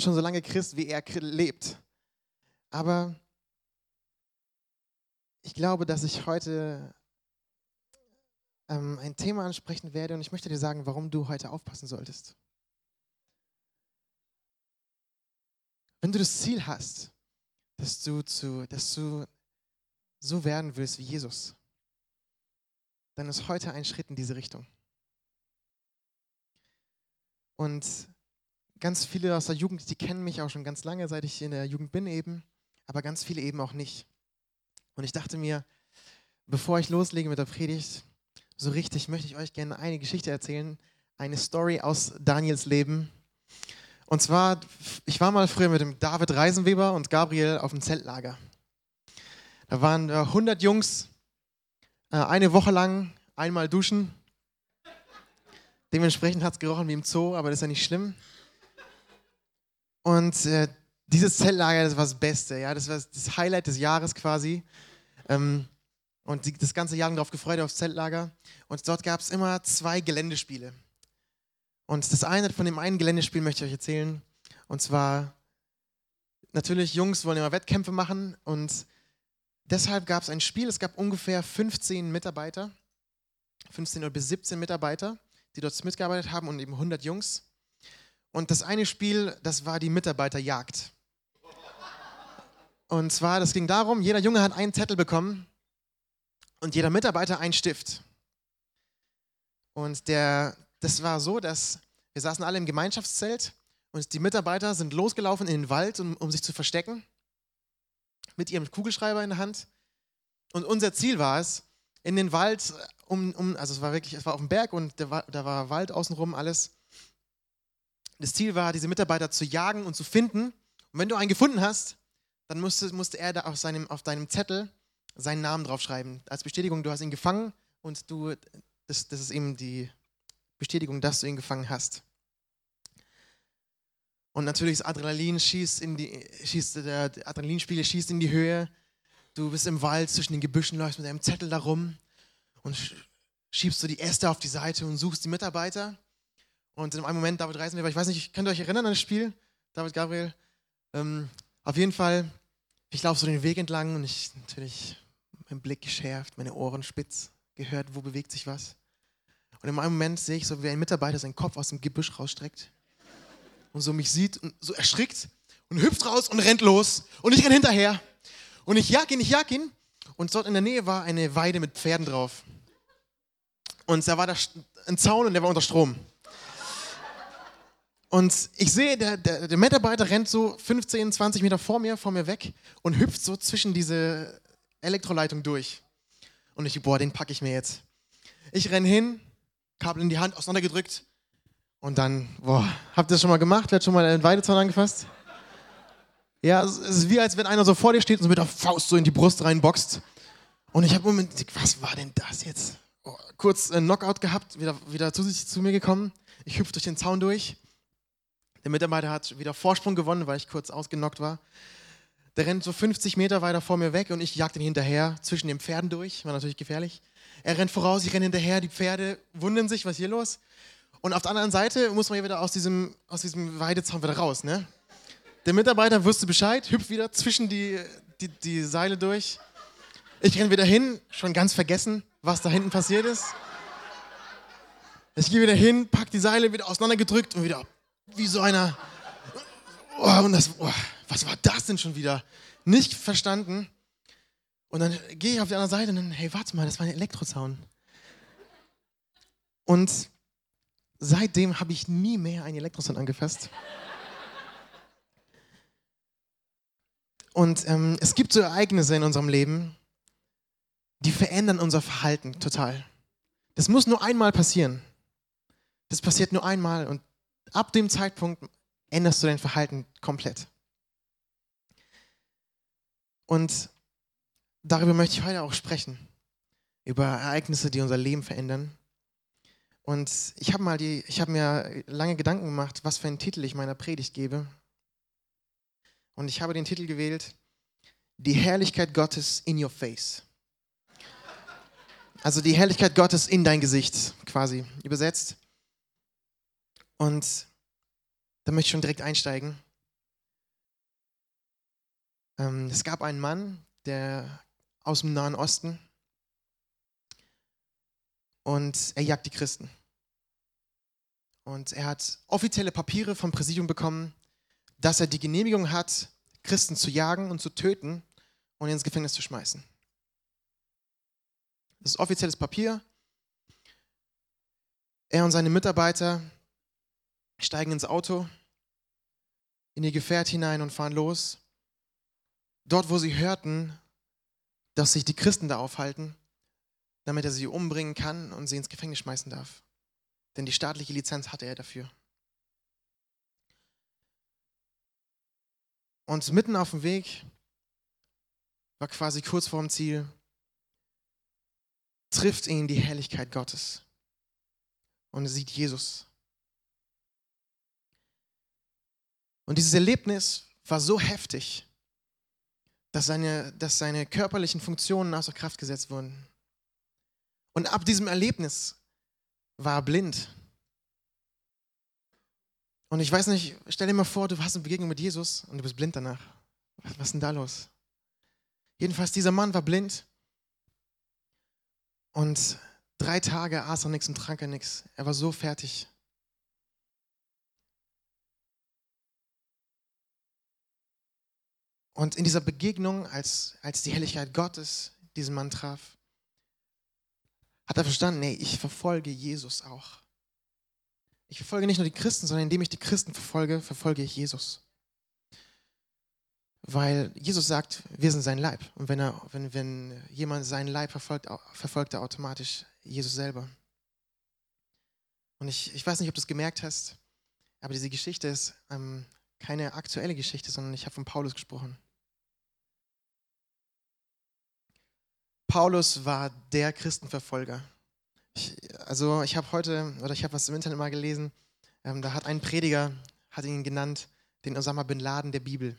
schon so lange Christ, wie er lebt. Aber ich glaube, dass ich heute ähm, ein Thema ansprechen werde und ich möchte dir sagen, warum du heute aufpassen solltest. Wenn du das Ziel hast, dass du, zu, dass du so werden willst wie Jesus, dann ist heute ein Schritt in diese Richtung. Und ganz viele aus der Jugend, die kennen mich auch schon ganz lange, seit ich in der Jugend bin eben, aber ganz viele eben auch nicht. Und ich dachte mir, bevor ich loslege mit der Predigt, so richtig möchte ich euch gerne eine Geschichte erzählen, eine Story aus Daniels Leben. Und zwar, ich war mal früher mit dem David Reisenweber und Gabriel auf dem Zeltlager. Da waren 100 Jungs, äh, eine Woche lang einmal duschen. Dementsprechend hat es gerochen wie im Zoo, aber das ist ja nicht schlimm. Und äh, dieses Zeltlager, das war das Beste, ja, das war das Highlight des Jahres quasi. Ähm, und die, das ganze Jahr darauf gefreut aufs Zeltlager. Und dort gab es immer zwei Geländespiele. Und das eine von dem einen Geländespiel möchte ich euch erzählen. Und zwar, natürlich, Jungs wollen immer Wettkämpfe machen. Und deshalb gab es ein Spiel. Es gab ungefähr 15 Mitarbeiter, 15 oder bis 17 Mitarbeiter, die dort mitgearbeitet haben und eben 100 Jungs. Und das eine Spiel, das war die Mitarbeiterjagd. Und zwar, das ging darum, jeder Junge hat einen Zettel bekommen und jeder Mitarbeiter einen Stift. Und der, das war so, dass wir saßen alle im Gemeinschaftszelt und die Mitarbeiter sind losgelaufen in den Wald, um, um sich zu verstecken, mit ihrem Kugelschreiber in der Hand. Und unser Ziel war es, in den Wald, um, um also es war wirklich, es war auf dem Berg und der, da war Wald außenrum, alles. Das Ziel war, diese Mitarbeiter zu jagen und zu finden. Und wenn du einen gefunden hast, dann musste, musste er da auf, seinem, auf deinem Zettel seinen Namen draufschreiben. Als Bestätigung, du hast ihn gefangen und du, das, das ist eben die Bestätigung, dass du ihn gefangen hast. Und natürlich das Adrenalin schießt in die, schießt, der Adrenalinspiegel schießt in die Höhe. Du bist im Wald zwischen den Gebüschen, läufst mit deinem Zettel da rum und schiebst du die Äste auf die Seite und suchst die Mitarbeiter. Und in einem Moment, David Reisen, ich weiß nicht, könnt ihr euch erinnern an das Spiel? David Gabriel? Ähm, auf jeden Fall, ich laufe so den Weg entlang und ich natürlich mein Blick geschärft, meine Ohren spitz, gehört, wo bewegt sich was. Und in einem Moment sehe ich so, wie ein Mitarbeiter seinen Kopf aus dem Gebüsch rausstreckt und so mich sieht und so erschrickt und hüpft raus und rennt los. Und ich renne hinterher. Und ich jag ihn, ich jag ihn. Und dort in der Nähe war eine Weide mit Pferden drauf. Und da war da ein Zaun und der war unter Strom. Und ich sehe, der, der, der Mitarbeiter rennt so 15, 20 Meter vor mir, vor mir weg und hüpft so zwischen diese Elektroleitung durch. Und ich, boah, den packe ich mir jetzt. Ich renne hin, Kabel in die Hand, auseinandergedrückt. Und dann, boah, habt ihr das schon mal gemacht? Wer hat schon mal einen Weidezaun angefasst? Ja, es ist wie, als wenn einer so vor dir steht und so mit der Faust so in die Brust reinboxt. Und ich habe Moment, was war denn das jetzt? Oh, kurz einen Knockout gehabt, wieder, wieder zu, zu mir gekommen. Ich hüpfe durch den Zaun durch. Der Mitarbeiter hat wieder Vorsprung gewonnen, weil ich kurz ausgenockt war. Der rennt so 50 Meter weiter vor mir weg und ich jag den hinterher zwischen den Pferden durch. War natürlich gefährlich. Er rennt voraus, ich renne hinterher, die Pferde wundern sich, was hier los? Und auf der anderen Seite muss man ja wieder aus diesem, aus diesem Weidezaun wieder raus. Ne? Der Mitarbeiter wusste Bescheid, hüpft wieder zwischen die, die, die Seile durch. Ich renne wieder hin, schon ganz vergessen, was da hinten passiert ist. Ich gehe wieder hin, pack die Seile wieder auseinandergedrückt und wieder wie so einer. Oh, und das, oh, was war das denn schon wieder? Nicht verstanden. Und dann gehe ich auf die andere Seite und dann, hey, warte mal, das war ein Elektrozaun. Und seitdem habe ich nie mehr einen Elektrozaun angefasst. Und ähm, es gibt so Ereignisse in unserem Leben, die verändern unser Verhalten total. Das muss nur einmal passieren. Das passiert nur einmal und ab dem Zeitpunkt änderst du dein Verhalten komplett. Und darüber möchte ich heute auch sprechen. Über Ereignisse, die unser Leben verändern. Und ich habe mal mir lange Gedanken gemacht, was für einen Titel ich meiner Predigt gebe. Und ich habe den Titel gewählt, Die Herrlichkeit Gottes in your face. Also die Herrlichkeit Gottes in dein Gesicht, quasi übersetzt. Und da möchte ich schon direkt einsteigen. Ähm, es gab einen Mann, der aus dem Nahen Osten und er jagt die Christen. Und er hat offizielle Papiere vom Präsidium bekommen, dass er die Genehmigung hat, Christen zu jagen und zu töten und ins Gefängnis zu schmeißen. Das ist offizielles Papier. Er und seine Mitarbeiter steigen ins Auto, in ihr Gefährt hinein und fahren los. Dort, wo sie hörten, dass sich die Christen da aufhalten, damit er sie umbringen kann und sie ins Gefängnis schmeißen darf. Denn die staatliche Lizenz hatte er dafür. Und mitten auf dem Weg, war quasi kurz vorm Ziel, trifft ihn die Herrlichkeit Gottes. Und er sieht Jesus. Und dieses Erlebnis war so heftig, dass seine, dass seine körperlichen Funktionen außer Kraft gesetzt wurden. Und ab diesem Erlebnis war er blind. Und ich weiß nicht, stell dir mal vor, du hast eine Begegnung mit Jesus und du bist blind danach. Was, was ist denn da los? Jedenfalls, dieser Mann war blind und drei Tage aß er nichts und trank er nichts. Er war so fertig. Und in dieser Begegnung, als, als die Helligkeit Gottes diesen Mann traf, hat er verstanden, nee, ich verfolge Jesus auch. Ich verfolge nicht nur die Christen, sondern indem ich die Christen verfolge, verfolge ich Jesus. Weil Jesus sagt, wir sind sein Leib. Und wenn, er, wenn, wenn jemand seinen Leib verfolgt, verfolgt er automatisch Jesus selber. Und ich, ich weiß nicht, ob du es gemerkt hast, aber diese Geschichte ist ähm, keine aktuelle Geschichte, sondern ich habe von Paulus gesprochen. Paulus war der Christenverfolger. Ich, also ich habe heute, oder ich habe was im Internet mal gelesen, ähm, da hat ein Prediger, hat ihn genannt, den Osama Bin Laden der Bibel.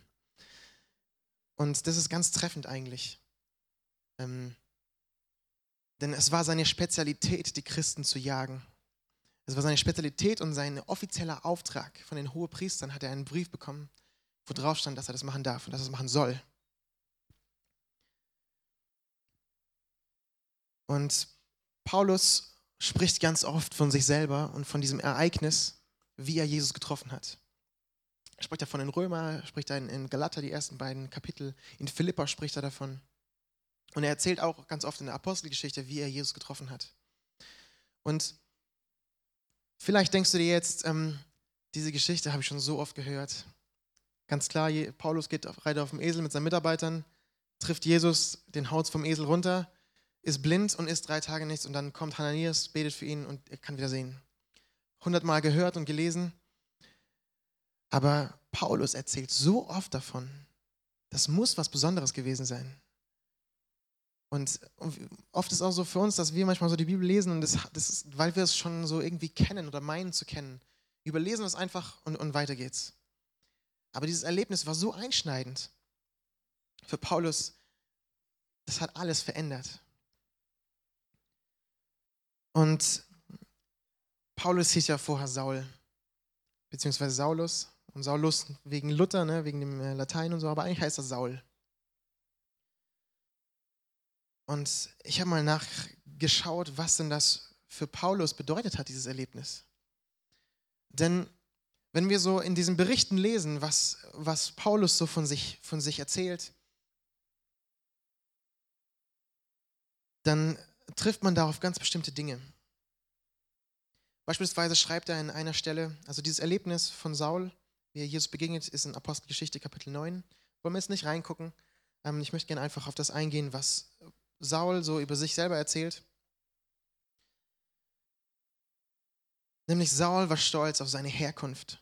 Und das ist ganz treffend eigentlich. Ähm, denn es war seine Spezialität, die Christen zu jagen. Es war seine Spezialität und sein offizieller Auftrag von den Hohepriestern hat er einen Brief bekommen, wo drauf stand, dass er das machen darf und dass er das machen soll. Und Paulus spricht ganz oft von sich selber und von diesem Ereignis, wie er Jesus getroffen hat. Er spricht davon in Römer, spricht er in Galater, die ersten beiden Kapitel, in Philippa spricht er davon. Und er erzählt auch ganz oft in der Apostelgeschichte, wie er Jesus getroffen hat. Und vielleicht denkst du dir jetzt, ähm, diese Geschichte habe ich schon so oft gehört. Ganz klar, Paulus geht auf, reitet auf dem Esel mit seinen Mitarbeitern, trifft Jesus, den haut vom Esel runter ist blind und isst drei Tage nichts und dann kommt Hananias, betet für ihn und er kann wieder sehen. Hundertmal gehört und gelesen. Aber Paulus erzählt so oft davon, das muss was Besonderes gewesen sein. Und oft ist auch so für uns, dass wir manchmal so die Bibel lesen und das, das ist, weil wir es schon so irgendwie kennen oder meinen zu kennen, überlesen es einfach und, und weiter geht's. Aber dieses Erlebnis war so einschneidend für Paulus, das hat alles verändert. Und Paulus hieß ja vorher Saul, beziehungsweise Saulus. Und Saulus wegen Luther, ne, wegen dem äh, Latein und so, aber eigentlich heißt er Saul. Und ich habe mal nachgeschaut, was denn das für Paulus bedeutet hat, dieses Erlebnis. Denn wenn wir so in diesen Berichten lesen, was, was Paulus so von sich, von sich erzählt, dann trifft man darauf ganz bestimmte Dinge. Beispielsweise schreibt er an einer Stelle, also dieses Erlebnis von Saul, wie er Jesus begegnet, ist in Apostelgeschichte Kapitel 9. Wollen wir jetzt nicht reingucken. Ähm, ich möchte gerne einfach auf das eingehen, was Saul so über sich selber erzählt. Nämlich Saul war stolz auf seine Herkunft.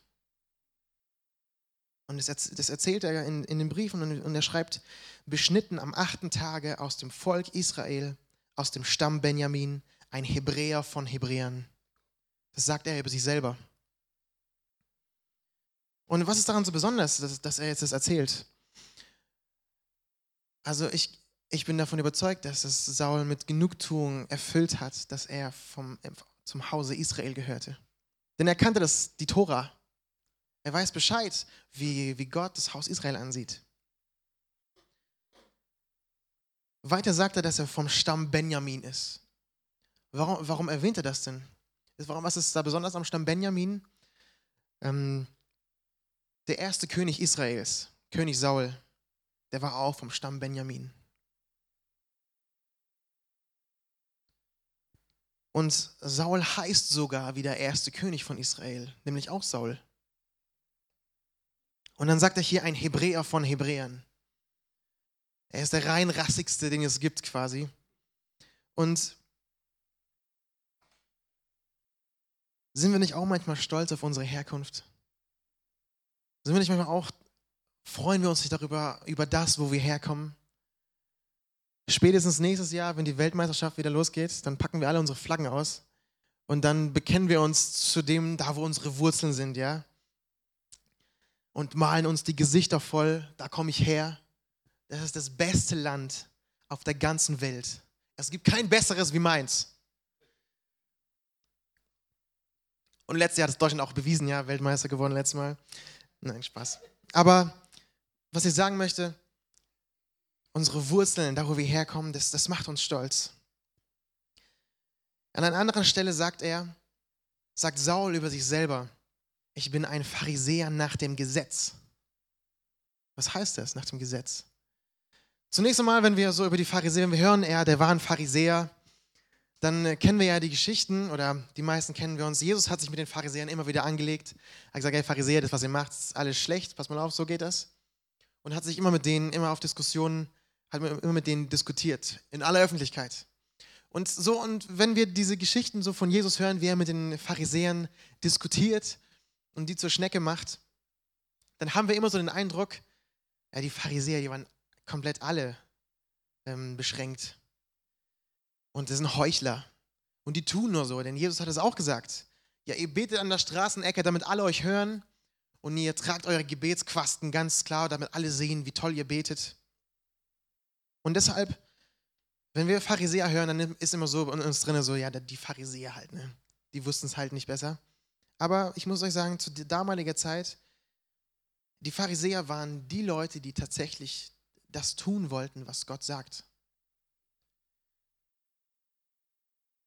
Und das erzählt er in, in den Briefen und er schreibt, beschnitten am achten Tage aus dem Volk Israel aus dem Stamm Benjamin, ein Hebräer von Hebräern. Das sagt er über sich selber. Und was ist daran so besonders, dass, dass er jetzt das erzählt? Also ich, ich bin davon überzeugt, dass es Saul mit Genugtuung erfüllt hat, dass er vom, zum Hause Israel gehörte. Denn er kannte das, die Tora. Er weiß Bescheid, wie, wie Gott das Haus Israel ansieht. Weiter sagt er, dass er vom Stamm Benjamin ist. Warum, warum erwähnt er das denn? Warum, ist da besonders am Stamm Benjamin? Ähm, der erste König Israels, König Saul, der war auch vom Stamm Benjamin. Und Saul heißt sogar wie der erste König von Israel, nämlich auch Saul. Und dann sagt er hier ein Hebräer von Hebräern. Er ist der rein rassigste, den es gibt quasi. Und sind wir nicht auch manchmal stolz auf unsere Herkunft? Sind wir nicht manchmal auch, freuen wir uns nicht darüber, über das, wo wir herkommen? Spätestens nächstes Jahr, wenn die Weltmeisterschaft wieder losgeht, dann packen wir alle unsere Flaggen aus und dann bekennen wir uns zu dem, da wo unsere Wurzeln sind, ja? Und malen uns die Gesichter voll, da komme ich her. Das ist das beste Land auf der ganzen Welt. Es gibt kein besseres wie meins. Und letztes Jahr hat es Deutschland auch bewiesen, ja, Weltmeister geworden letztes Mal. Nein, Spaß. Aber was ich sagen möchte, unsere Wurzeln, da wo wir herkommen, das, das macht uns stolz. An einer anderen Stelle sagt er, sagt Saul über sich selber, ich bin ein Pharisäer nach dem Gesetz. Was heißt das nach dem Gesetz? Zunächst einmal, wenn wir so über die Pharisäer, wenn wir hören, er, der war ein Pharisäer, dann äh, kennen wir ja die Geschichten oder die meisten kennen wir uns. Jesus hat sich mit den Pharisäern immer wieder angelegt. Er hat gesagt, hey Pharisäer, das, was ihr macht, ist alles schlecht, pass mal auf, so geht das. Und hat sich immer mit denen, immer auf Diskussionen hat immer mit denen diskutiert, in aller Öffentlichkeit. Und so, und wenn wir diese Geschichten so von Jesus hören, wie er mit den Pharisäern diskutiert und die zur Schnecke macht, dann haben wir immer so den Eindruck, ja, die Pharisäer, die waren komplett alle ähm, beschränkt. Und das sind Heuchler. Und die tun nur so, denn Jesus hat es auch gesagt. Ja, ihr betet an der Straßenecke, damit alle euch hören. Und ihr tragt eure Gebetsquasten ganz klar, damit alle sehen, wie toll ihr betet. Und deshalb, wenn wir Pharisäer hören, dann ist immer so in uns drin so, ja, die Pharisäer halt, ne? Die wussten es halt nicht besser. Aber ich muss euch sagen, zu damaliger Zeit, die Pharisäer waren die Leute, die tatsächlich das tun wollten, was Gott sagt.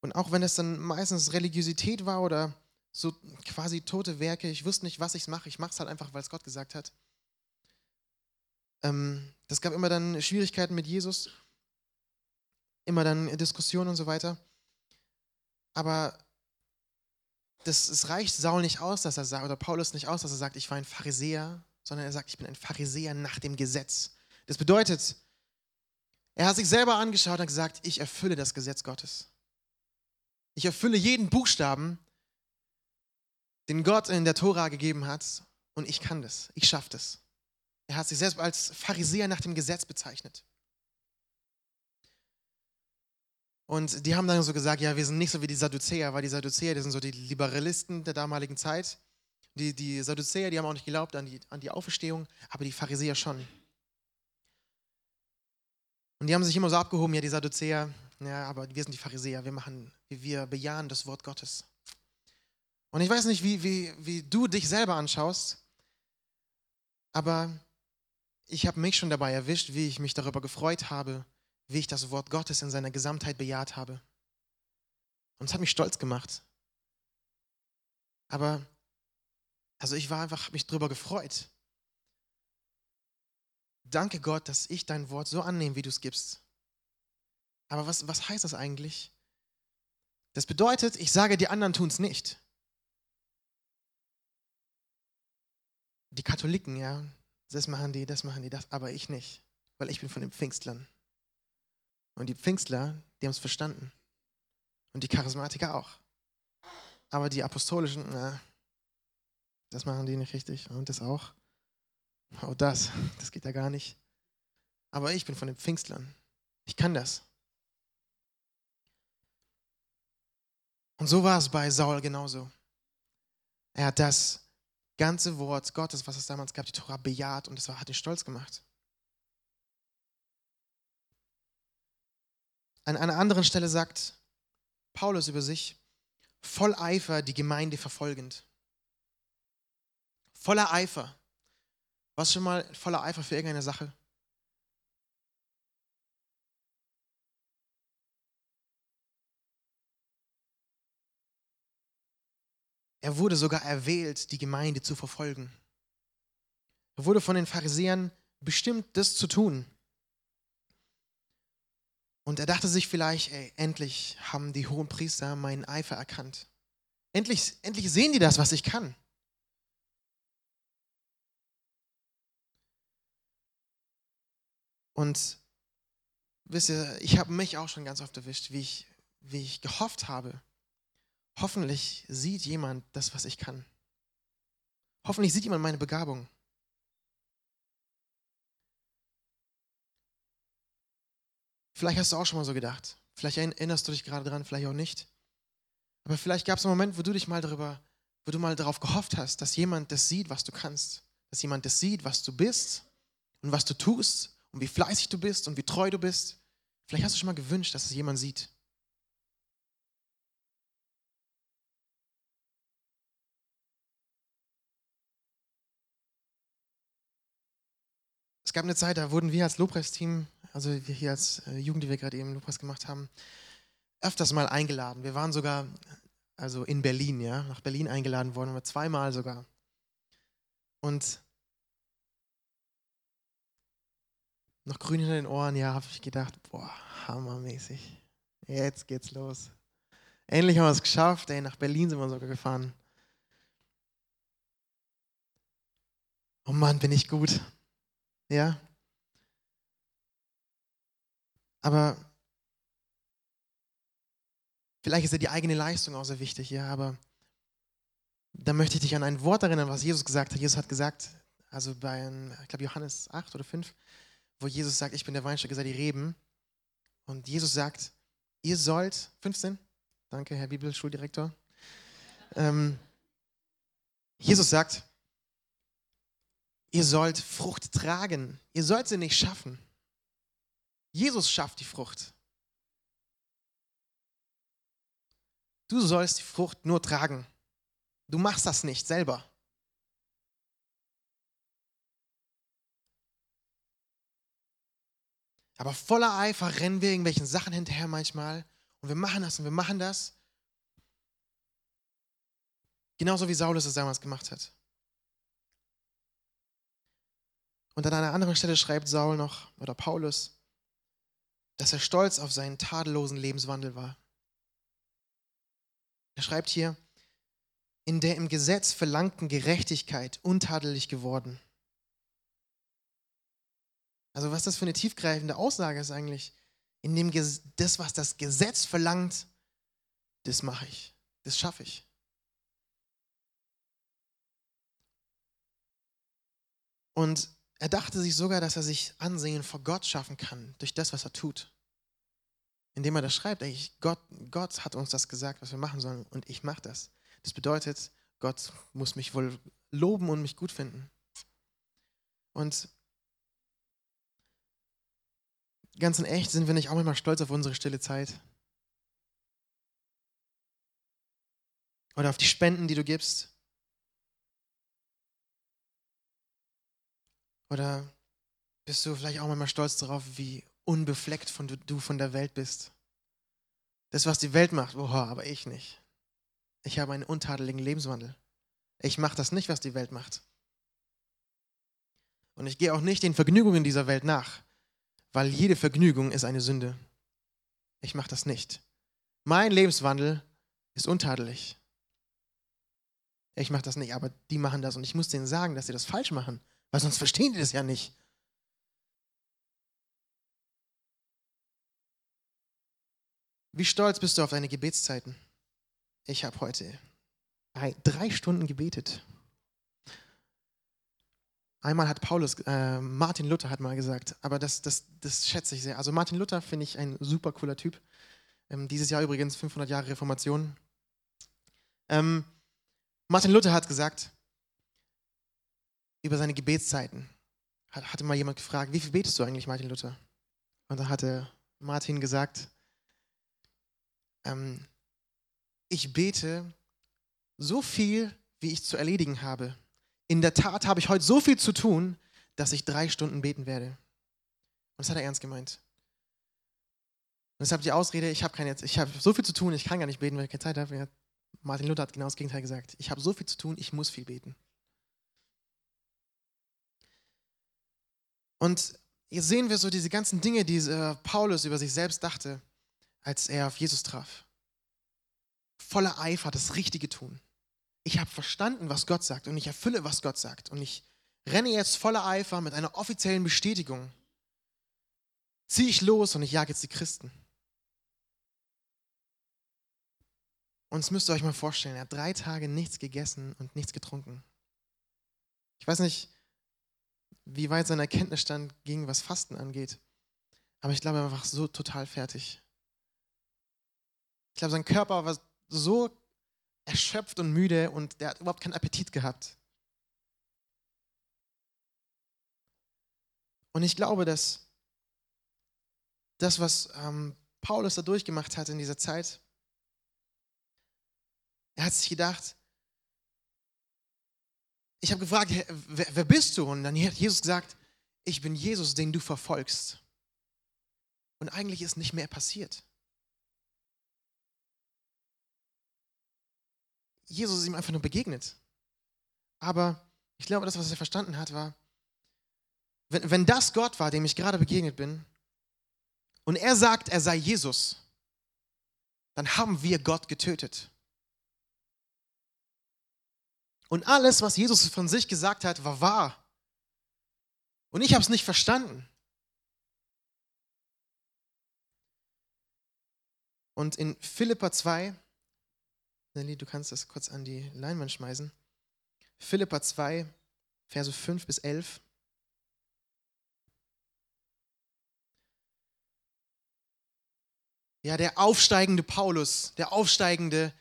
Und auch wenn es dann meistens Religiosität war oder so quasi tote Werke, ich wusste nicht, was ich mache, ich mache es halt einfach, weil es Gott gesagt hat. Ähm, das gab immer dann Schwierigkeiten mit Jesus, immer dann Diskussionen und so weiter. Aber das, es reicht Saul nicht aus, dass er sagt, oder Paulus nicht aus, dass er sagt, ich war ein Pharisäer, sondern er sagt, ich bin ein Pharisäer nach dem Gesetz. Das bedeutet, er hat sich selber angeschaut und gesagt, ich erfülle das Gesetz Gottes. Ich erfülle jeden Buchstaben, den Gott in der Tora gegeben hat und ich kann das. Ich schaffe das. Er hat sich selbst als Pharisäer nach dem Gesetz bezeichnet. Und die haben dann so gesagt, ja, wir sind nicht so wie die Sadduzäer, weil die Sadduzäer, die sind so die Liberalisten der damaligen Zeit. Die, die Sadduzäer, die haben auch nicht geglaubt an die, an die Auferstehung, aber die Pharisäer schon. Und die haben sich immer so abgehoben, ja, die Sadduzäer, ja, aber wir sind die Pharisäer, wir machen, wir bejahen das Wort Gottes. Und ich weiß nicht, wie, wie, wie du dich selber anschaust, aber ich habe mich schon dabei erwischt, wie ich mich darüber gefreut habe, wie ich das Wort Gottes in seiner Gesamtheit bejaht habe. Und es hat mich stolz gemacht. Aber, also ich war einfach, habe mich darüber gefreut. Danke Gott, dass ich dein Wort so annehme, wie du es gibst. Aber was, was heißt das eigentlich? Das bedeutet, ich sage, die anderen tun es nicht. Die Katholiken, ja, das machen die, das machen die, das, aber ich nicht, weil ich bin von den Pfingstlern. Und die Pfingstler, die haben es verstanden. Und die Charismatiker auch. Aber die Apostolischen, na, das machen die nicht richtig. Und das auch. Oh, das, das geht ja gar nicht. Aber ich bin von den Pfingstlern. Ich kann das. Und so war es bei Saul genauso. Er hat das ganze Wort Gottes, was es damals gab, die Tora bejaht und das hat ihn stolz gemacht. An einer anderen Stelle sagt Paulus über sich, voll Eifer die Gemeinde verfolgend. Voller Eifer. Was schon mal voller Eifer für irgendeine Sache? Er wurde sogar erwählt, die Gemeinde zu verfolgen. Er wurde von den Pharisäern bestimmt, das zu tun. Und er dachte sich vielleicht, ey, endlich haben die hohen Priester meinen Eifer erkannt. Endlich, endlich sehen die das, was ich kann. Und wisst ihr, ich habe mich auch schon ganz oft erwischt, wie ich, wie ich gehofft habe. Hoffentlich sieht jemand das, was ich kann. Hoffentlich sieht jemand meine Begabung. Vielleicht hast du auch schon mal so gedacht. Vielleicht erinnerst du dich gerade dran, vielleicht auch nicht. Aber vielleicht gab es einen Moment, wo du dich mal darüber, wo du mal darauf gehofft hast, dass jemand das sieht, was du kannst. Dass jemand das sieht, was du bist und was du tust und wie fleißig du bist und wie treu du bist. Vielleicht hast du schon mal gewünscht, dass es jemand sieht. Es gab eine Zeit, da wurden wir als Lobpreisteam, also wir hier als äh, Jugend, die wir gerade eben Lobpreis gemacht haben, öfters mal eingeladen. Wir waren sogar, also in Berlin, ja, nach Berlin eingeladen worden, aber zweimal sogar. Und noch grün hinter den Ohren, ja, habe ich gedacht, boah, hammermäßig. Jetzt geht's los. Endlich haben wir es geschafft, ey, nach Berlin sind wir sogar gefahren. Oh Mann, bin ich gut. Ja? Aber vielleicht ist ja die eigene Leistung auch sehr wichtig, ja, aber da möchte ich dich an ein Wort erinnern, was Jesus gesagt hat. Jesus hat gesagt, also bei, ich glaube, Johannes 8 oder 5, wo Jesus sagt, ich bin der Weinstock, ihr seid die Reben. Und Jesus sagt, ihr sollt, 15, danke, Herr Bibelschuldirektor. Ähm, Jesus sagt, ihr sollt Frucht tragen. Ihr sollt sie nicht schaffen. Jesus schafft die Frucht. Du sollst die Frucht nur tragen. Du machst das nicht selber. Aber voller Eifer rennen wir irgendwelchen Sachen hinterher manchmal und wir machen das und wir machen das. Genauso wie Saulus es damals gemacht hat. Und an einer anderen Stelle schreibt Saul noch, oder Paulus, dass er stolz auf seinen tadellosen Lebenswandel war. Er schreibt hier, in der im Gesetz verlangten Gerechtigkeit untadelig geworden. Also was das für eine tiefgreifende Aussage ist eigentlich. In dem das, was das Gesetz verlangt, das mache ich, das schaffe ich. Und er dachte sich sogar, dass er sich Ansehen vor Gott schaffen kann, durch das, was er tut. Indem er das schreibt, ey, Gott, Gott hat uns das gesagt, was wir machen sollen, und ich mache das. Das bedeutet, Gott muss mich wohl loben und mich gut finden. Und ganz in echt sind wir nicht auch immer stolz auf unsere stille Zeit? Oder auf die Spenden, die du gibst? Oder bist du vielleicht auch manchmal stolz darauf, wie unbefleckt von du, von der Welt bist? Das, was die Welt macht, boah, aber ich nicht. Ich habe einen untadeligen Lebenswandel. Ich mache das nicht, was die Welt macht. Und ich gehe auch nicht den Vergnügungen dieser Welt nach, weil jede Vergnügung ist eine Sünde. Ich mache das nicht. Mein Lebenswandel ist untadelig. Ich mache das nicht, aber die machen das und ich muss denen sagen, dass sie das falsch machen. Weil sonst verstehen die das ja nicht. Wie stolz bist du auf deine Gebetszeiten? Ich habe heute drei Stunden gebetet. Einmal hat Paulus, äh, Martin Luther hat mal gesagt, aber das, das, das schätze ich sehr. Also Martin Luther finde ich ein super cooler Typ. Ähm, dieses Jahr übrigens 500 Jahre Reformation. Ähm, Martin Luther hat gesagt, über seine Gebetszeiten. Hat, hatte mal jemand gefragt, wie viel betest du eigentlich, Martin Luther? Und da hatte Martin gesagt, ähm, ich bete so viel, wie ich zu erledigen habe. In der Tat habe ich heute so viel zu tun, dass ich drei Stunden beten werde. Und das hat er ernst gemeint. Und deshalb die Ausrede, ich habe keine, ich habe so viel zu tun, ich kann gar nicht beten, weil ich keine Zeit habe. Martin Luther hat genau das Gegenteil gesagt. Ich habe so viel zu tun, ich muss viel beten. Und hier sehen wir so diese ganzen Dinge, die äh, Paulus über sich selbst dachte, als er auf Jesus traf. Voller Eifer das Richtige tun. Ich habe verstanden, was Gott sagt und ich erfülle, was Gott sagt. Und ich renne jetzt voller Eifer mit einer offiziellen Bestätigung. Ziehe ich los und ich jage jetzt die Christen. Und das müsst ihr euch mal vorstellen, er hat drei Tage nichts gegessen und nichts getrunken. Ich weiß nicht, wie weit sein Erkenntnisstand ging, was Fasten angeht. Aber ich glaube, er war so total fertig. Ich glaube, sein Körper war so erschöpft und müde und der hat überhaupt keinen Appetit gehabt. Und ich glaube, dass das, was ähm, Paulus da durchgemacht hat in dieser Zeit, er hat sich gedacht, ich habe gefragt, wer, wer bist du? Und dann hat Jesus gesagt, ich bin Jesus, den du verfolgst. Und eigentlich ist nicht mehr passiert. Jesus ist ihm einfach nur begegnet. Aber ich glaube, das, was er verstanden hat, war, wenn, wenn das Gott war, dem ich gerade begegnet bin, und er sagt, er sei Jesus, dann haben wir Gott getötet. Und alles, was Jesus von sich gesagt hat, war wahr. Und ich habe es nicht verstanden. Und in Philippa 2, Nelly, du kannst das kurz an die Leinwand schmeißen. Philippa 2, Verse 5 bis 11. Ja, der aufsteigende Paulus, der aufsteigende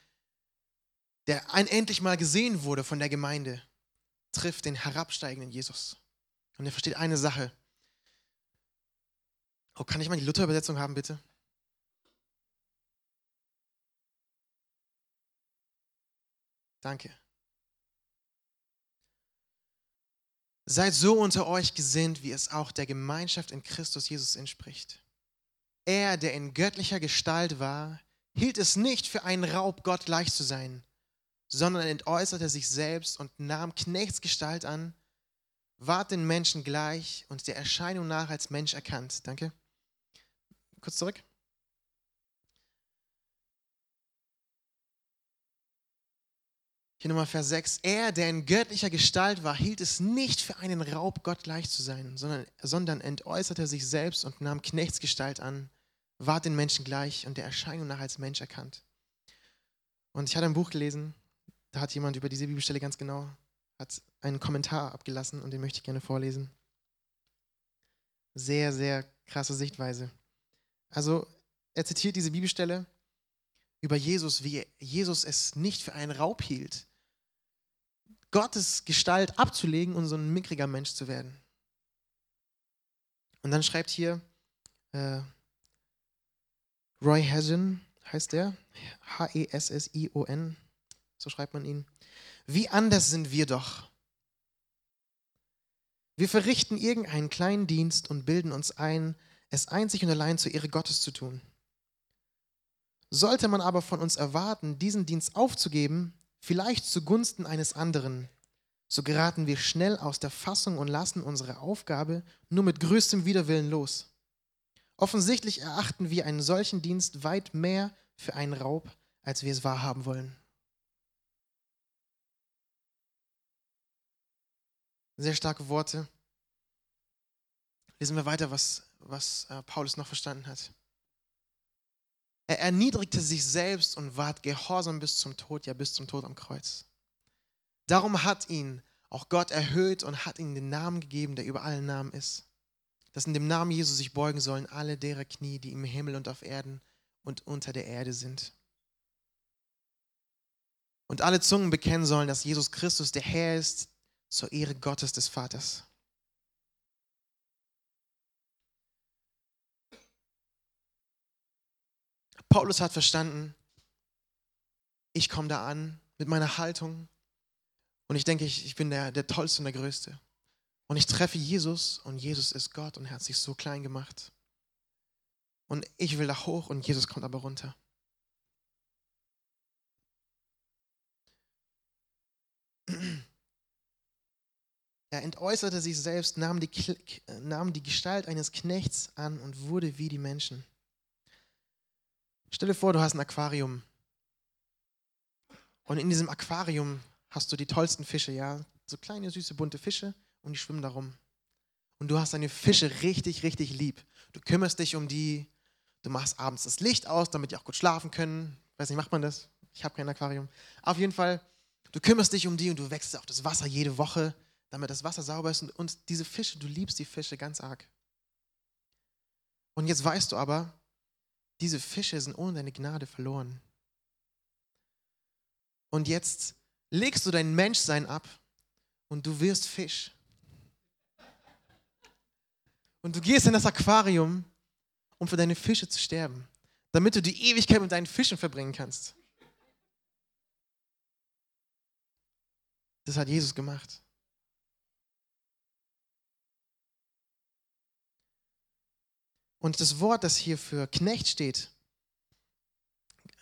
der endlich mal gesehen wurde von der Gemeinde, trifft den herabsteigenden Jesus. Und er versteht eine Sache. Oh, kann ich mal die Luther-Übersetzung haben, bitte? Danke. Seid so unter euch gesinnt, wie es auch der Gemeinschaft in Christus Jesus entspricht. Er, der in göttlicher Gestalt war, hielt es nicht für einen Raub, Gott gleich zu sein sondern entäußerte sich selbst und nahm Knechtsgestalt an, ward den Menschen gleich und der Erscheinung nach als Mensch erkannt. Danke. Kurz zurück. Hier nochmal Vers 6. Er, der in göttlicher Gestalt war, hielt es nicht für einen Raub, Gott gleich zu sein, sondern, sondern entäußerte sich selbst und nahm Knechtsgestalt an, ward den Menschen gleich und der Erscheinung nach als Mensch erkannt. Und ich hatte ein Buch gelesen, da hat jemand über diese Bibelstelle ganz genau hat einen Kommentar abgelassen und den möchte ich gerne vorlesen. Sehr, sehr krasse Sichtweise. Also er zitiert diese Bibelstelle über Jesus, wie Jesus es nicht für einen Raub hielt, Gottes Gestalt abzulegen und so ein mickriger Mensch zu werden. Und dann schreibt hier äh, Roy Hession, heißt der, H-E-S-S-I-O-N, so schreibt man ihn. Wie anders sind wir doch. Wir verrichten irgendeinen kleinen Dienst und bilden uns ein, es einzig und allein zur Ehre Gottes zu tun. Sollte man aber von uns erwarten, diesen Dienst aufzugeben, vielleicht zugunsten eines anderen, so geraten wir schnell aus der Fassung und lassen unsere Aufgabe nur mit größtem Widerwillen los. Offensichtlich erachten wir einen solchen Dienst weit mehr für einen Raub, als wir es wahrhaben wollen. Sehr starke Worte. Lesen wir weiter, was, was äh, Paulus noch verstanden hat. Er erniedrigte sich selbst und ward gehorsam bis zum Tod, ja bis zum Tod am Kreuz. Darum hat ihn auch Gott erhöht und hat ihm den Namen gegeben, der über allen Namen ist. Dass in dem Namen Jesus sich beugen sollen alle derer Knie, die im Himmel und auf Erden und unter der Erde sind. Und alle Zungen bekennen sollen, dass Jesus Christus der Herr ist, zur Ehre Gottes des Vaters. Paulus hat verstanden, ich komme da an mit meiner Haltung und ich denke, ich, ich bin der, der Tollste und der Größte. Und ich treffe Jesus und Jesus ist Gott und er hat sich so klein gemacht. Und ich will da hoch und Jesus kommt aber runter. Er entäußerte sich selbst, nahm die, nahm die Gestalt eines Knechts an und wurde wie die Menschen. Stell dir vor, du hast ein Aquarium. Und in diesem Aquarium hast du die tollsten Fische, ja, so kleine, süße, bunte Fische und die schwimmen darum. Und du hast deine Fische richtig, richtig lieb. Du kümmerst dich um die, du machst abends das Licht aus, damit die auch gut schlafen können. Weiß nicht, macht man das? Ich habe kein Aquarium. Auf jeden Fall, du kümmerst dich um die und du wechselst auch das Wasser jede Woche, damit das Wasser sauber ist. Und, und diese Fische, du liebst die Fische ganz arg. Und jetzt weißt du aber, diese Fische sind ohne deine Gnade verloren. Und jetzt legst du dein Menschsein ab und du wirst Fisch. Und du gehst in das Aquarium, um für deine Fische zu sterben, damit du die Ewigkeit mit deinen Fischen verbringen kannst. Das hat Jesus gemacht. Und das Wort, das hier für Knecht steht,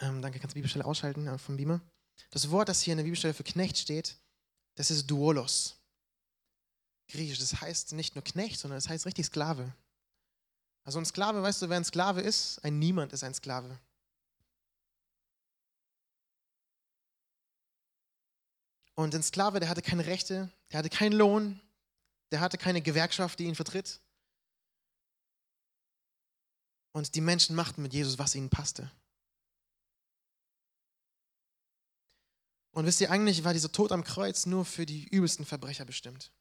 ähm, danke, kannst du die Bibelstelle ausschalten äh, vom Beamer. Das Wort, das hier in der Bibelstelle für Knecht steht, das ist Duolos. Griechisch, das heißt nicht nur Knecht, sondern das heißt richtig Sklave. Also ein Sklave, weißt du, wer ein Sklave ist? Ein Niemand ist ein Sklave. Und ein Sklave, der hatte keine Rechte, der hatte keinen Lohn, der hatte keine Gewerkschaft, die ihn vertritt. Und die Menschen machten mit Jesus, was ihnen passte. Und wisst ihr, eigentlich war dieser Tod am Kreuz nur für die übelsten Verbrecher bestimmt.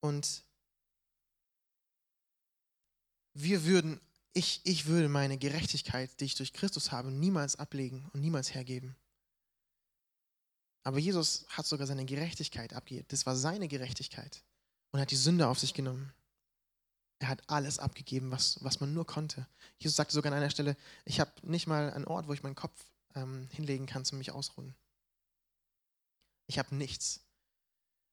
Und wir würden, ich, ich würde meine Gerechtigkeit, die ich durch Christus habe, niemals ablegen und niemals hergeben. Aber Jesus hat sogar seine Gerechtigkeit abgegeben. Das war seine Gerechtigkeit. Und hat die Sünde auf sich genommen. Er hat alles abgegeben, was, was man nur konnte. Jesus sagte sogar an einer Stelle, ich habe nicht mal einen Ort, wo ich meinen Kopf ähm, hinlegen kann, zum mich ausruhen. Ich habe nichts.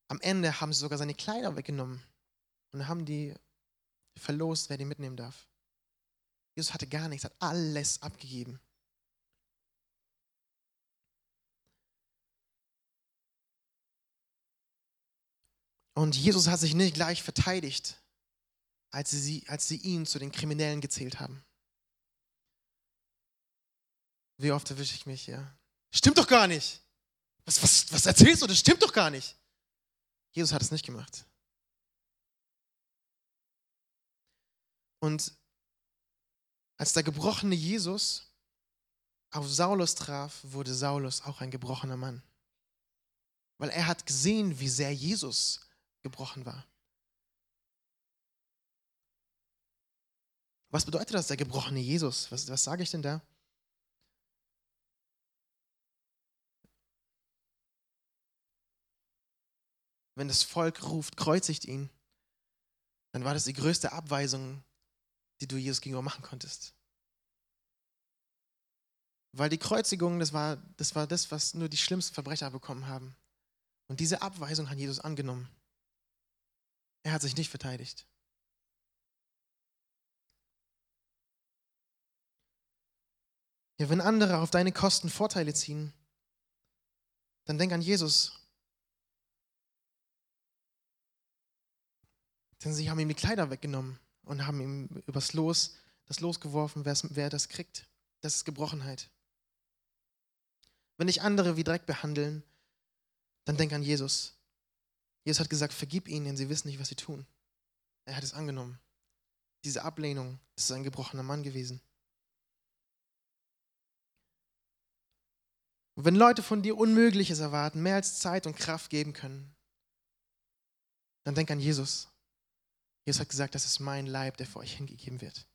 Am Ende haben sie sogar seine Kleider weggenommen und haben die verlost, wer die mitnehmen darf. Jesus hatte gar nichts, hat alles abgegeben. Und Jesus hat sich nicht gleich verteidigt, als sie, als sie ihn zu den Kriminellen gezählt haben. Wie oft erwische ich mich, ja? Stimmt doch gar nicht. Was, was, was erzählst du? Das stimmt doch gar nicht. Jesus hat es nicht gemacht. Und als der gebrochene Jesus auf Saulus traf, wurde Saulus auch ein gebrochener Mann. Weil er hat gesehen, wie sehr Jesus gebrochen war. Was bedeutet das, der gebrochene Jesus? Was, was sage ich denn da? wenn das Volk ruft, kreuzigt ihn, dann war das die größte Abweisung, die du Jesus gegenüber machen konntest. Weil die Kreuzigung, das war, das war das, was nur die schlimmsten Verbrecher bekommen haben. Und diese Abweisung hat Jesus angenommen. Er hat sich nicht verteidigt. Ja, wenn andere auf deine Kosten Vorteile ziehen, dann denk an Jesus Denn sie haben ihm die Kleider weggenommen und haben ihm übers Los das Los geworfen, wer das kriegt. Das ist Gebrochenheit. Wenn dich andere wie Dreck behandeln, dann denk an Jesus. Jesus hat gesagt, vergib ihnen, denn sie wissen nicht, was sie tun. Er hat es angenommen. Diese Ablehnung, das ist ein gebrochener Mann gewesen. Und wenn Leute von dir Unmögliches erwarten, mehr als Zeit und Kraft geben können, dann denk an Jesus. Jesus hat gesagt, das ist mein Leib, der für euch hingegeben wird.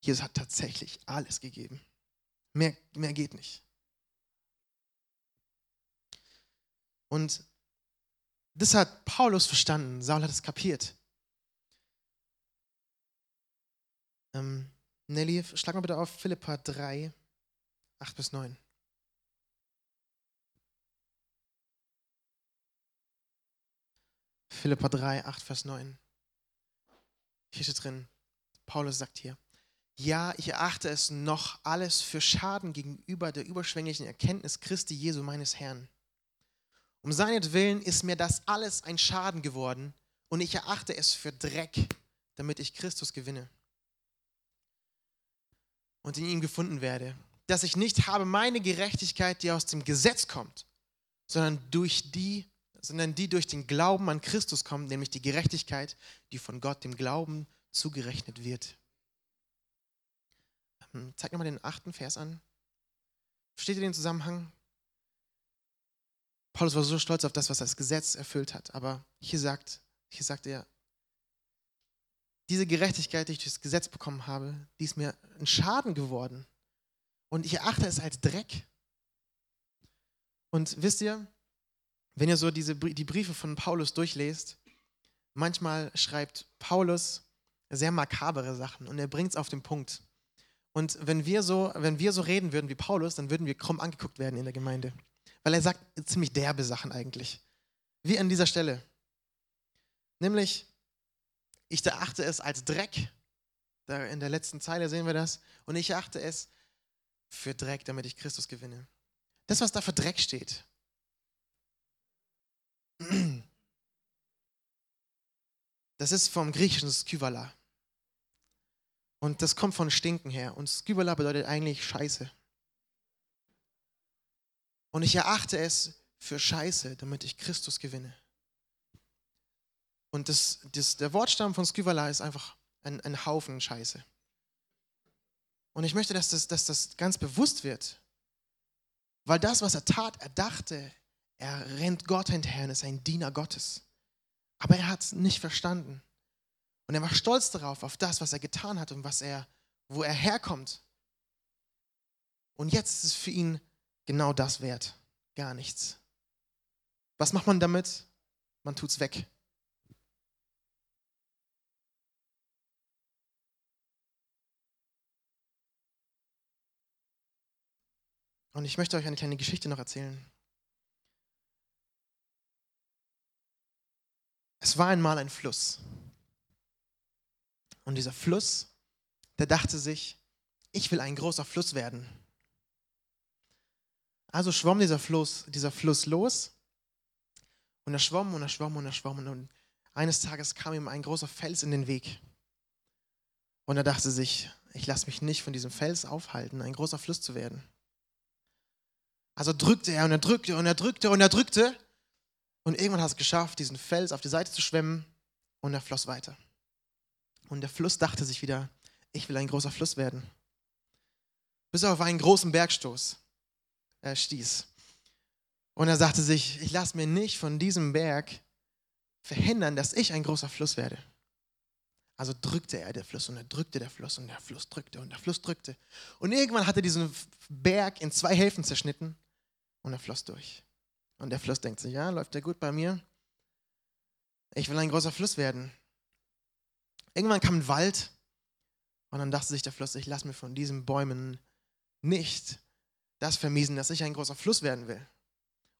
Jesus hat tatsächlich alles gegeben. Mehr, mehr geht nicht. Und das hat Paulus verstanden. Saul hat es kapiert. Ähm, Nelly, schlag mal bitte auf Philippa 3, 8 bis 9. Philippa 3, 8, Vers 9. Hier steht drin, Paulus sagt hier, ja, ich erachte es noch alles für Schaden gegenüber der überschwänglichen Erkenntnis Christi Jesu meines Herrn. Um seinetwillen ist mir das alles ein Schaden geworden und ich erachte es für Dreck, damit ich Christus gewinne und in ihm gefunden werde. Dass ich nicht habe meine Gerechtigkeit, die aus dem Gesetz kommt, sondern durch die, sondern die durch den Glauben an Christus kommt, nämlich die Gerechtigkeit, die von Gott dem Glauben zugerechnet wird. Hm, zeig nochmal den achten Vers an. Versteht ihr den Zusammenhang? Paulus war so stolz auf das, was das Gesetz erfüllt hat. Aber hier sagt, hier sagt er, diese Gerechtigkeit, die ich durch das Gesetz bekommen habe, die ist mir ein Schaden geworden. Und ich erachte es als Dreck. Und wisst ihr, wenn ihr so diese, die Briefe von Paulus durchlest, manchmal schreibt Paulus sehr makabere Sachen und er bringt es auf den Punkt. Und wenn wir, so, wenn wir so reden würden wie Paulus, dann würden wir krumm angeguckt werden in der Gemeinde. Weil er sagt ziemlich derbe Sachen eigentlich. Wie an dieser Stelle. Nämlich, ich erachte es als Dreck. Da in der letzten Zeile sehen wir das. Und ich erachte es für Dreck, damit ich Christus gewinne. Das, was da für Dreck steht. Das ist vom griechischen Skyvala. Und das kommt von Stinken her. Und Skyvala bedeutet eigentlich Scheiße. Und ich erachte es für Scheiße, damit ich Christus gewinne. Und das, das, der Wortstamm von Skyvala ist einfach ein, ein Haufen Scheiße. Und ich möchte, dass das, dass das ganz bewusst wird. Weil das, was er tat, er dachte, er rennt Gott hinterher und ist ein Diener Gottes. Aber er hat es nicht verstanden. Und er war stolz darauf, auf das, was er getan hat und was er, wo er herkommt. Und jetzt ist es für ihn genau das wert. Gar nichts. Was macht man damit? Man tut es weg. Und ich möchte euch eine kleine Geschichte noch erzählen. Es war einmal ein Fluss. Und dieser Fluss, der dachte sich, ich will ein großer Fluss werden. Also schwamm dieser Fluss, dieser Fluss los und er schwamm und er schwamm und er schwamm und eines Tages kam ihm ein großer Fels in den Weg. Und er dachte sich, ich lasse mich nicht von diesem Fels aufhalten, ein großer Fluss zu werden. Also drückte er und er drückte und er drückte und er drückte. Und irgendwann hat er es geschafft, diesen Fels auf die Seite zu schwemmen und er floss weiter. Und der Fluss dachte sich wieder, ich will ein großer Fluss werden. Bis er auf einen großen Bergstoß äh, stieß. Und er sagte sich, ich lasse mir nicht von diesem Berg verhindern, dass ich ein großer Fluss werde. Also drückte er der Fluss und er drückte der Fluss und der Fluss drückte und der Fluss drückte. Und irgendwann hat er diesen Berg in zwei Hälften zerschnitten und er floss durch. Und der Fluss denkt sich, ja, läuft der gut bei mir? Ich will ein großer Fluss werden. Irgendwann kam ein Wald und dann dachte sich der Fluss, ich lasse mir von diesen Bäumen nicht das vermiesen, dass ich ein großer Fluss werden will.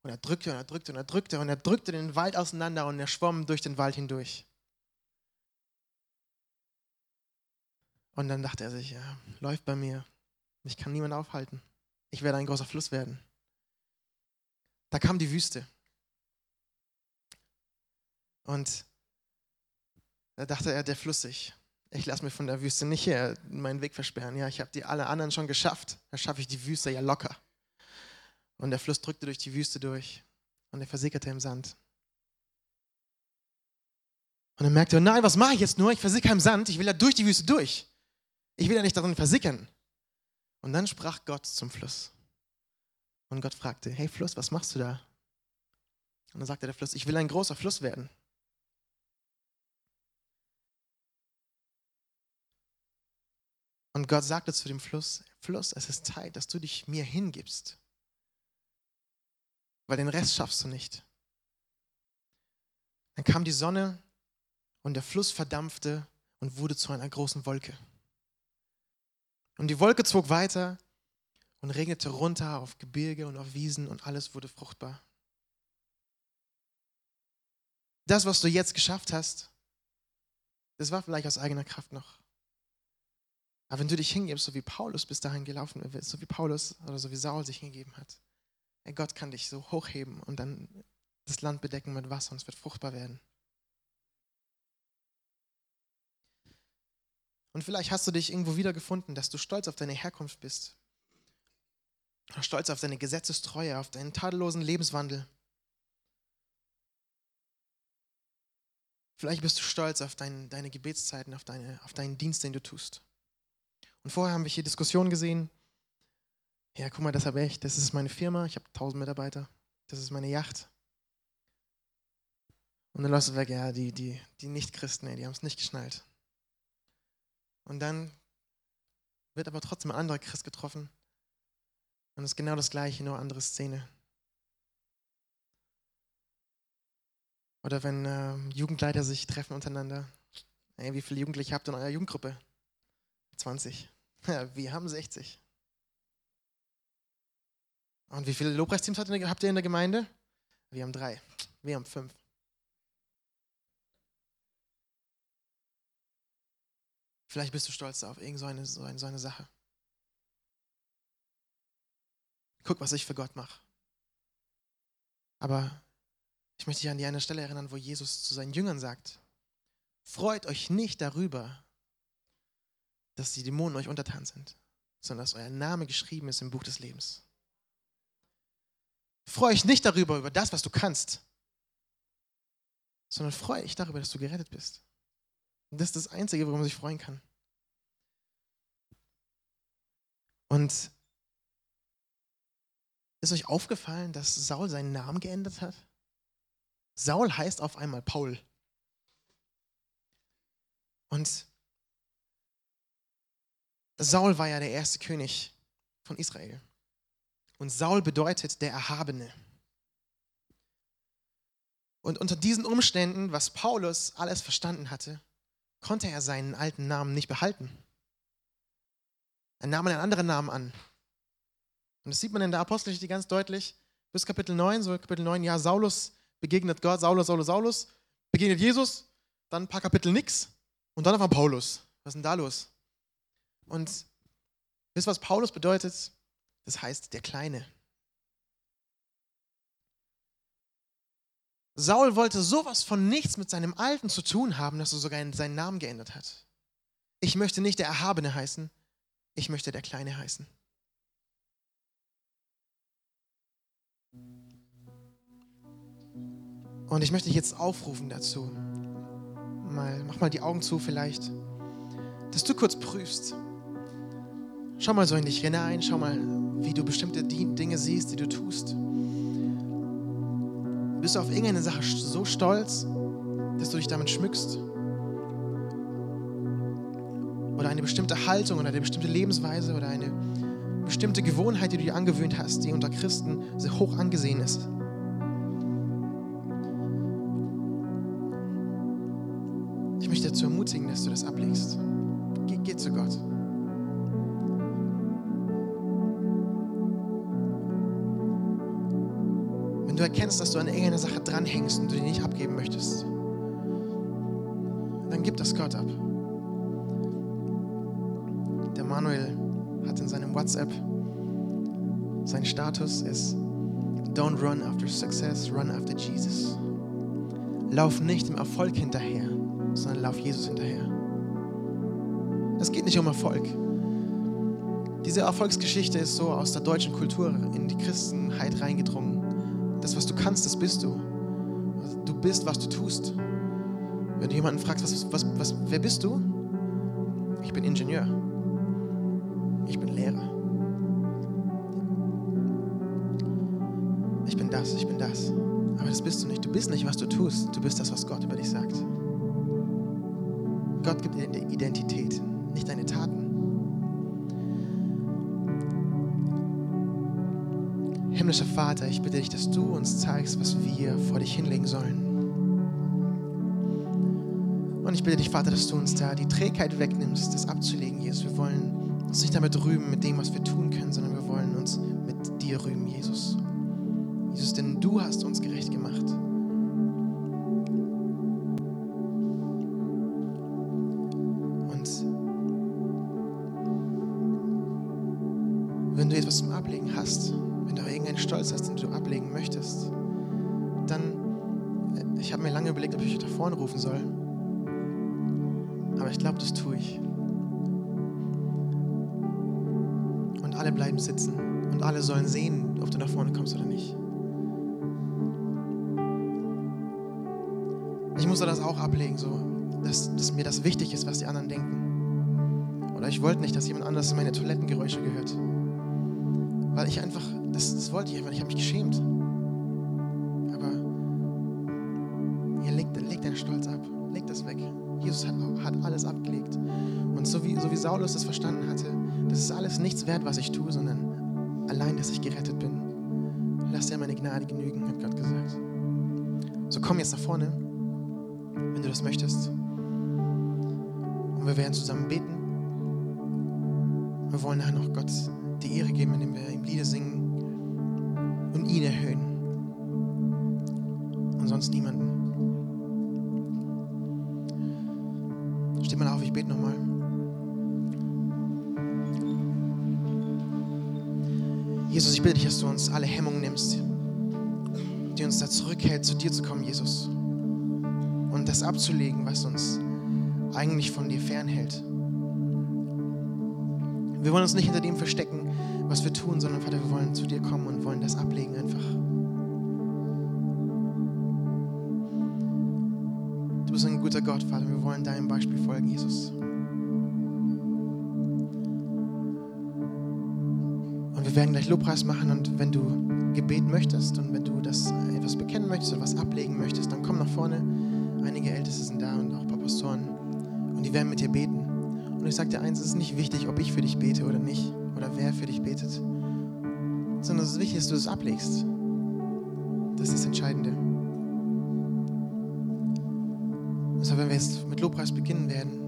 Und er drückte und er drückte und er drückte und er drückte den Wald auseinander und er schwamm durch den Wald hindurch. Und dann dachte er sich, ja, läuft bei mir. Mich kann niemand aufhalten. Ich werde ein großer Fluss werden. Da kam die Wüste. Und da dachte er, der Fluss. Ich lasse mir von der Wüste nicht hier meinen Weg versperren. Ja, ich habe die alle anderen schon geschafft. Da schaffe ich die Wüste ja locker. Und der Fluss drückte durch die Wüste durch und er versickerte im Sand. Und dann merkte er, nein, was mache ich jetzt nur? Ich versickere im Sand, ich will ja durch die Wüste durch. Ich will ja nicht darin versickern. Und dann sprach Gott zum Fluss. Und Gott fragte, hey Fluss, was machst du da? Und dann sagte der Fluss, ich will ein großer Fluss werden. Und Gott sagte zu dem Fluss, Fluss, es ist Zeit, dass du dich mir hingibst. Weil den Rest schaffst du nicht. Dann kam die Sonne und der Fluss verdampfte und wurde zu einer großen Wolke. Und die Wolke zog weiter und regnete runter auf Gebirge und auf Wiesen und alles wurde fruchtbar. Das, was du jetzt geschafft hast, das war vielleicht aus eigener Kraft noch. Aber wenn du dich hingibst, so wie Paulus bis dahin gelaufen ist, so wie Paulus oder so wie Saul sich hingegeben hat, Gott kann dich so hochheben und dann das Land bedecken mit Wasser und es wird fruchtbar werden. Und vielleicht hast du dich irgendwo wiedergefunden, dass du stolz auf deine Herkunft bist. Stolz auf deine Gesetzestreue, auf deinen tadellosen Lebenswandel. Vielleicht bist du stolz auf dein, deine Gebetszeiten, auf, deine, auf deinen Dienst, den du tust. Und vorher haben wir hier Diskussionen gesehen. Ja, guck mal, das habe ich. Das ist meine Firma. Ich habe 1000 Mitarbeiter. Das ist meine Yacht. Und dann läufst du weg. Ja, die, die, die Nicht-Christen, die haben es nicht geschnallt. Und dann wird aber trotzdem ein anderer Christ getroffen. Und es ist genau das gleiche, nur andere Szene. Oder wenn äh, Jugendleiter sich treffen untereinander. Hey, wie viele Jugendliche habt ihr in eurer Jugendgruppe? 20. Ja, wir haben 60. Und wie viele Lobpreisteams habt ihr in der Gemeinde? Wir haben drei. Wir haben fünf. Vielleicht bist du stolz auf irgend so eine, so eine, so eine Sache. Guck, was ich für Gott mache. Aber ich möchte dich an die eine Stelle erinnern, wo Jesus zu seinen Jüngern sagt, freut euch nicht darüber, dass die Dämonen euch untertan sind, sondern dass euer Name geschrieben ist im Buch des Lebens. Freue euch nicht darüber, über das, was du kannst, sondern freue dich darüber, dass du gerettet bist. Und das ist das Einzige, worum man sich freuen kann. Und ist euch aufgefallen, dass Saul seinen Namen geändert hat? Saul heißt auf einmal Paul. Und Saul war ja der erste König von Israel. Und Saul bedeutet der Erhabene. Und unter diesen Umständen, was Paulus alles verstanden hatte, konnte er seinen alten Namen nicht behalten. Er nahm einen anderen Namen an. Und das sieht man in der Apostelgeschichte ganz deutlich. Bis Kapitel 9, so Kapitel 9, ja, Saulus begegnet Gott, Saulus, Saulus, Saulus, begegnet Jesus, dann ein paar Kapitel nix und dann auf einmal Paulus. Was ist denn da los? Und wisst ihr, was Paulus bedeutet? Das heißt der Kleine. Saul wollte sowas von nichts mit seinem Alten zu tun haben, dass er sogar seinen Namen geändert hat. Ich möchte nicht der Erhabene heißen, ich möchte der Kleine heißen. Und ich möchte dich jetzt aufrufen dazu. Mal, mach mal die Augen zu vielleicht, dass du kurz prüfst. Schau mal so in dich hinein, schau mal, wie du bestimmte Dinge siehst, die du tust. Bist du auf irgendeine Sache so stolz, dass du dich damit schmückst? Oder eine bestimmte Haltung oder eine bestimmte Lebensweise oder eine bestimmte Gewohnheit, die du dir angewöhnt hast, die unter Christen sehr hoch angesehen ist? Möchte dazu ermutigen, dass du das ablegst. Geh, geh zu Gott. Wenn du erkennst, dass du an irgendeiner Sache dranhängst und du die nicht abgeben möchtest, dann gib das Gott ab. Manuel hat in seinem WhatsApp, sein Status ist, don't run after success, run after Jesus. Lauf nicht dem Erfolg hinterher, sondern lauf Jesus hinterher. Es geht nicht um Erfolg. Diese Erfolgsgeschichte ist so aus der deutschen Kultur in die Christenheit reingedrungen. Das, was du kannst, das bist du. Du bist, was du tust. Wenn du jemanden fragst, was, was, was, wer bist du? Ich bin Ingenieur ich bin Lehrer. Ich bin das, ich bin das. Aber das bist du nicht. Du bist nicht, was du tust. Du bist das, was Gott über dich sagt. Identität, nicht deine Taten. Himmlischer Vater, ich bitte dich, dass du uns zeigst, was wir vor dich hinlegen sollen. Und ich bitte dich, Vater, dass du uns da die Trägheit wegnimmst, das abzulegen, Jesus. Wir wollen uns nicht damit rühmen mit dem, was wir tun können, sondern wir wollen uns mit dir rühmen, Jesus. Jesus, denn du hast uns gerecht gemacht. Ich da vorne rufen soll. Aber ich glaube, das tue ich. Und alle bleiben sitzen. Und alle sollen sehen, ob du nach vorne kommst oder nicht. Ich musste das auch ablegen, so, dass, dass mir das wichtig ist, was die anderen denken. Oder ich wollte nicht, dass jemand anders meine Toilettengeräusche gehört. Weil ich einfach, das, das wollte ich einfach, ich habe mich geschämt. Saulus das verstanden hatte, das ist alles nichts wert, was ich tue, sondern allein, dass ich gerettet bin. Lass dir meine Gnade genügen, hat Gott gesagt. So komm jetzt nach vorne, wenn du das möchtest. Und wir werden zusammen beten. Wir wollen nachher noch Gott die Ehre geben, indem wir ihm Lieder singen und ihn erhöhen. Und sonst niemanden. Steht mal auf, ich bete nochmal. Ich bitte dich, dass du uns alle Hemmungen nimmst, die uns da zurückhält, zu dir zu kommen, Jesus. Und das abzulegen, was uns eigentlich von dir fernhält. Wir wollen uns nicht hinter dem verstecken, was wir tun, sondern Vater, wir wollen zu dir kommen und wollen das ablegen einfach. Du bist ein guter Gott, Vater. Wir wollen deinem Beispiel folgen, Jesus. Wir werden gleich Lobpreis machen und wenn du Gebet möchtest und wenn du das etwas bekennen möchtest oder was ablegen möchtest, dann komm nach vorne. Einige Älteste sind da und auch ein paar Pastoren und die werden mit dir beten. Und ich sage dir eins, es ist nicht wichtig, ob ich für dich bete oder nicht oder wer für dich betet, sondern es ist wichtig, dass du es ablegst. Das ist das Entscheidende. Also wenn wir jetzt mit Lobpreis beginnen werden,